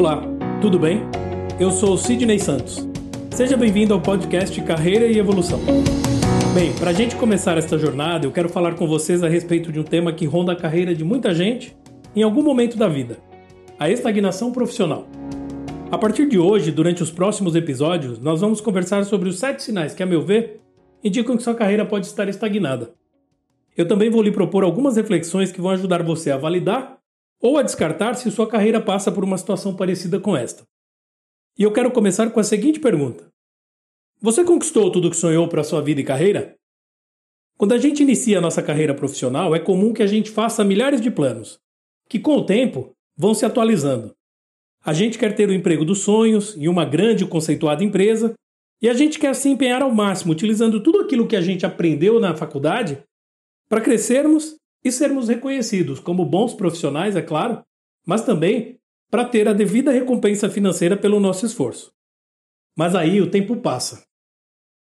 Olá, tudo bem? Eu sou Sidney Santos. Seja bem-vindo ao podcast Carreira e Evolução. Bem, para a gente começar esta jornada, eu quero falar com vocês a respeito de um tema que ronda a carreira de muita gente em algum momento da vida: a estagnação profissional. A partir de hoje, durante os próximos episódios, nós vamos conversar sobre os sete sinais que, a meu ver, indicam que sua carreira pode estar estagnada. Eu também vou lhe propor algumas reflexões que vão ajudar você a validar ou a descartar se sua carreira passa por uma situação parecida com esta. E eu quero começar com a seguinte pergunta: Você conquistou tudo o que sonhou para sua vida e carreira? Quando a gente inicia a nossa carreira profissional, é comum que a gente faça milhares de planos, que com o tempo vão se atualizando. A gente quer ter o emprego dos sonhos em uma grande e conceituada empresa, e a gente quer se empenhar ao máximo, utilizando tudo aquilo que a gente aprendeu na faculdade para crescermos e sermos reconhecidos como bons profissionais, é claro, mas também para ter a devida recompensa financeira pelo nosso esforço. Mas aí o tempo passa.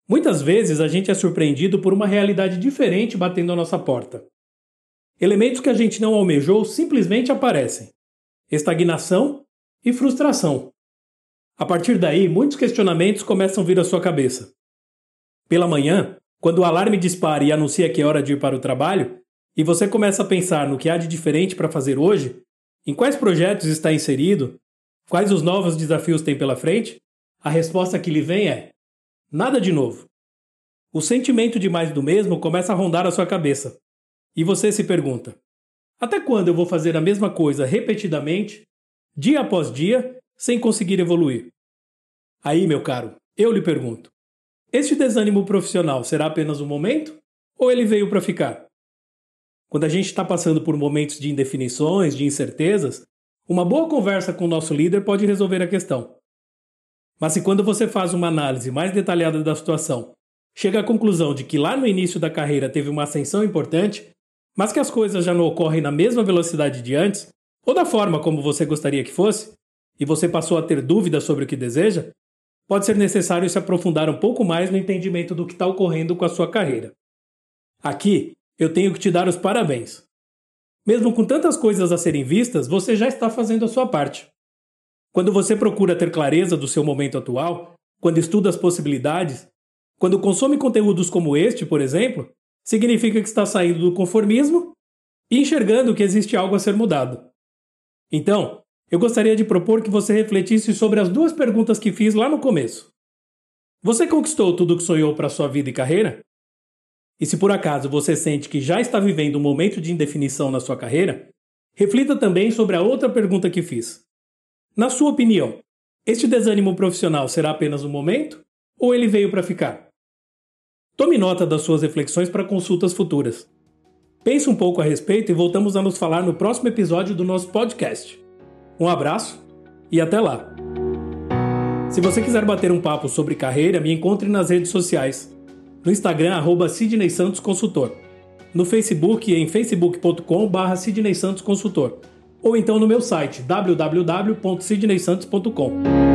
Muitas vezes a gente é surpreendido por uma realidade diferente batendo à nossa porta. Elementos que a gente não almejou simplesmente aparecem: estagnação e frustração. A partir daí, muitos questionamentos começam a vir à sua cabeça. Pela manhã, quando o alarme dispara e anuncia que é hora de ir para o trabalho, e você começa a pensar no que há de diferente para fazer hoje, em quais projetos está inserido, quais os novos desafios tem pela frente, a resposta que lhe vem é: nada de novo. O sentimento de mais do mesmo começa a rondar a sua cabeça. E você se pergunta: até quando eu vou fazer a mesma coisa repetidamente, dia após dia, sem conseguir evoluir? Aí, meu caro, eu lhe pergunto: este desânimo profissional será apenas um momento ou ele veio para ficar? Quando a gente está passando por momentos de indefinições, de incertezas, uma boa conversa com o nosso líder pode resolver a questão. Mas se quando você faz uma análise mais detalhada da situação, chega à conclusão de que lá no início da carreira teve uma ascensão importante, mas que as coisas já não ocorrem na mesma velocidade de antes, ou da forma como você gostaria que fosse, e você passou a ter dúvidas sobre o que deseja, pode ser necessário se aprofundar um pouco mais no entendimento do que está ocorrendo com a sua carreira. Aqui, eu tenho que te dar os parabéns. Mesmo com tantas coisas a serem vistas, você já está fazendo a sua parte. Quando você procura ter clareza do seu momento atual, quando estuda as possibilidades, quando consome conteúdos como este, por exemplo, significa que está saindo do conformismo e enxergando que existe algo a ser mudado. Então, eu gostaria de propor que você refletisse sobre as duas perguntas que fiz lá no começo. Você conquistou tudo o que sonhou para sua vida e carreira? E se por acaso você sente que já está vivendo um momento de indefinição na sua carreira, reflita também sobre a outra pergunta que fiz. Na sua opinião, este desânimo profissional será apenas um momento ou ele veio para ficar? Tome nota das suas reflexões para consultas futuras. Pense um pouco a respeito e voltamos a nos falar no próximo episódio do nosso podcast. Um abraço e até lá! Se você quiser bater um papo sobre carreira, me encontre nas redes sociais no Instagram, arroba Sidney Santos Consultor, no Facebook em facebook.com.br Sidney Santos Consultor, ou então no meu site www.sidneysantos.com.